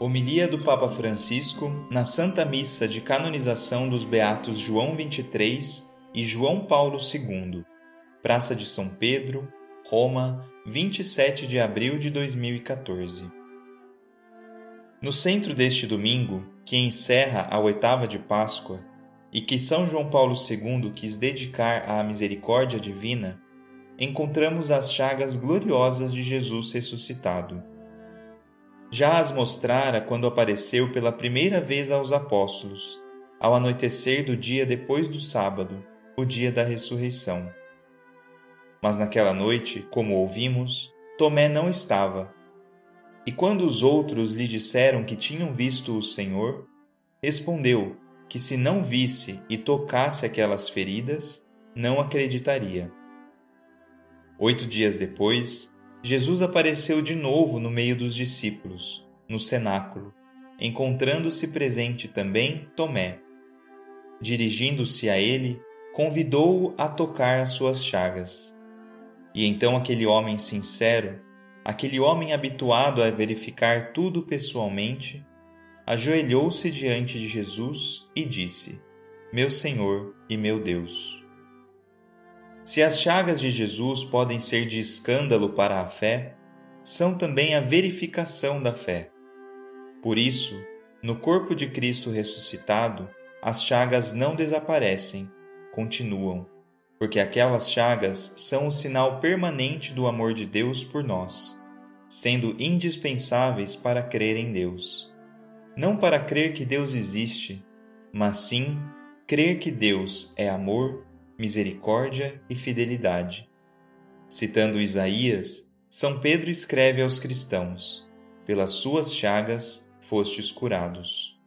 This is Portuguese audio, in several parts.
Homilia do Papa Francisco na Santa Missa de Canonização dos Beatos João 23 e João Paulo II, Praça de São Pedro, Roma, 27 de abril de 2014. No centro deste domingo, que encerra a oitava de Páscoa e que São João Paulo II quis dedicar à misericórdia divina, encontramos as chagas gloriosas de Jesus ressuscitado já as mostrara quando apareceu pela primeira vez aos apóstolos, ao anoitecer do dia depois do sábado, o dia da ressurreição. Mas naquela noite, como ouvimos, Tomé não estava. E quando os outros lhe disseram que tinham visto o Senhor, respondeu que se não visse e tocasse aquelas feridas, não acreditaria. Oito dias depois, Jesus apareceu de novo no meio dos discípulos, no cenáculo, encontrando-se presente também Tomé. Dirigindo-se a ele, convidou-o a tocar as suas chagas. E então aquele homem sincero, aquele homem habituado a verificar tudo pessoalmente, ajoelhou-se diante de Jesus e disse: Meu Senhor e meu Deus. Se as chagas de Jesus podem ser de escândalo para a fé, são também a verificação da fé. Por isso, no corpo de Cristo ressuscitado, as chagas não desaparecem, continuam, porque aquelas chagas são o sinal permanente do amor de Deus por nós, sendo indispensáveis para crer em Deus. Não para crer que Deus existe, mas sim crer que Deus é amor misericórdia e fidelidade. Citando Isaías, São Pedro escreve aos cristãos: Pelas suas chagas fostes curados.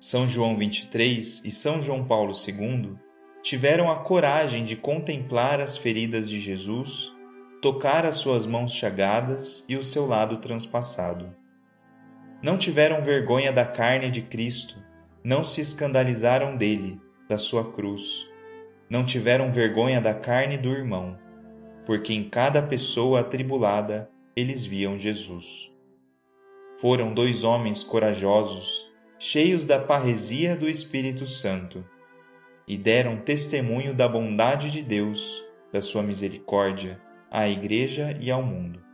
São João 23 e São João Paulo II tiveram a coragem de contemplar as feridas de Jesus, tocar as suas mãos chagadas e o seu lado transpassado. Não tiveram vergonha da carne de Cristo, não se escandalizaram dele, da sua cruz não tiveram vergonha da carne do irmão, porque em cada pessoa atribulada eles viam Jesus. Foram dois homens corajosos, cheios da parresia do Espírito Santo, e deram testemunho da bondade de Deus, da sua misericórdia, à Igreja e ao mundo.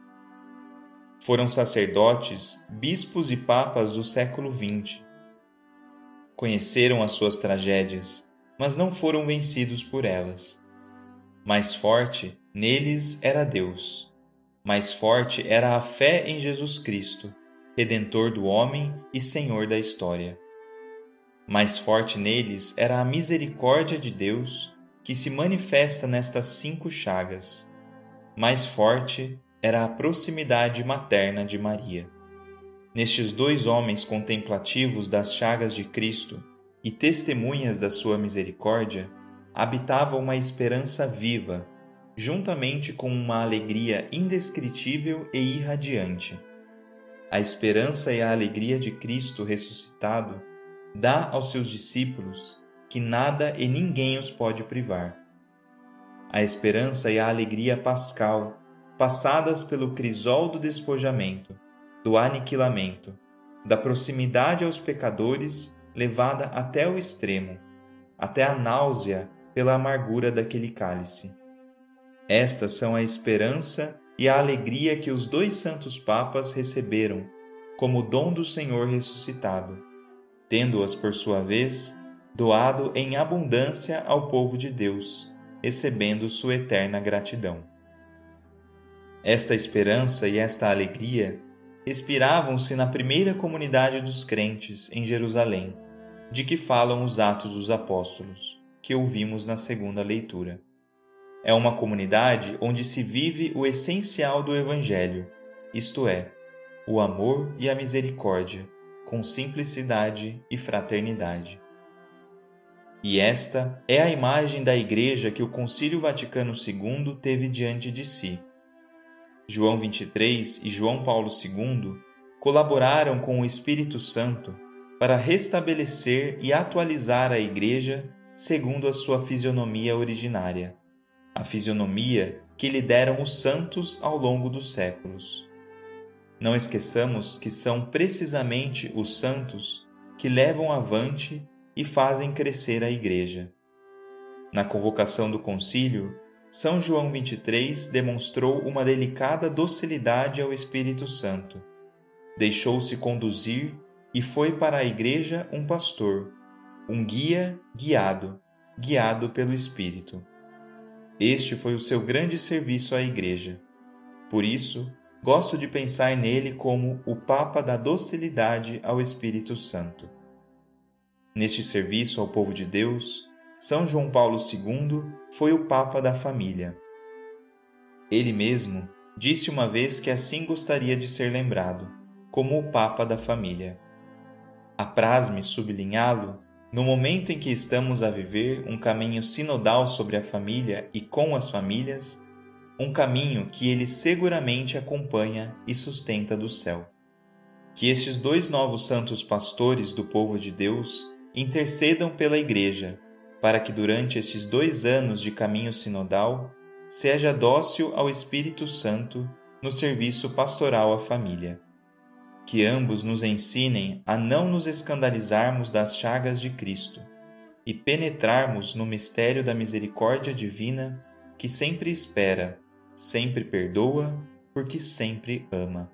Foram sacerdotes, bispos e papas do século XX. Conheceram as suas tragédias mas não foram vencidos por elas. Mais forte neles era Deus. Mais forte era a fé em Jesus Cristo, Redentor do homem e Senhor da história. Mais forte neles era a misericórdia de Deus que se manifesta nestas cinco chagas. Mais forte era a proximidade materna de Maria. Nestes dois homens contemplativos das chagas de Cristo, e testemunhas da sua misericórdia, habitava uma esperança viva, juntamente com uma alegria indescritível e irradiante. A esperança e a alegria de Cristo ressuscitado dá aos seus discípulos que nada e ninguém os pode privar. A esperança e a alegria pascal, passadas pelo crisol do despojamento, do aniquilamento, da proximidade aos pecadores levada até o extremo, até a náusea pela amargura daquele cálice. Estas são a esperança e a alegria que os dois santos papas receberam como dom do Senhor ressuscitado, tendo-as, por sua vez, doado em abundância ao povo de Deus, recebendo sua eterna gratidão. Esta esperança e esta alegria expiravam-se na primeira comunidade dos crentes em Jerusalém, de que falam os Atos dos Apóstolos, que ouvimos na segunda leitura. É uma comunidade onde se vive o essencial do Evangelho, isto é, o amor e a misericórdia, com simplicidade e fraternidade. E esta é a imagem da Igreja que o Concílio Vaticano II teve diante de si. João 23 e João Paulo II colaboraram com o Espírito Santo para restabelecer e atualizar a Igreja segundo a sua fisionomia originária, a fisionomia que lhe deram os santos ao longo dos séculos. Não esqueçamos que são precisamente os santos que levam avante e fazem crescer a Igreja. Na convocação do concílio, São João XXIII demonstrou uma delicada docilidade ao Espírito Santo. Deixou-se conduzir e foi para a Igreja um pastor, um guia guiado, guiado pelo Espírito. Este foi o seu grande serviço à Igreja. Por isso, gosto de pensar nele como o Papa da docilidade ao Espírito Santo. Neste serviço ao povo de Deus, São João Paulo II foi o Papa da família. Ele mesmo disse uma vez que assim gostaria de ser lembrado, como o Papa da família. Apraz-me sublinhá-lo no momento em que estamos a viver um caminho sinodal sobre a família e com as famílias, um caminho que ele seguramente acompanha e sustenta do céu. Que estes dois novos santos pastores do povo de Deus intercedam pela Igreja, para que durante estes dois anos de caminho sinodal seja dócil ao Espírito Santo no serviço pastoral à família. Que ambos nos ensinem a não nos escandalizarmos das chagas de Cristo e penetrarmos no mistério da misericórdia divina que sempre espera sempre perdoa, porque sempre ama.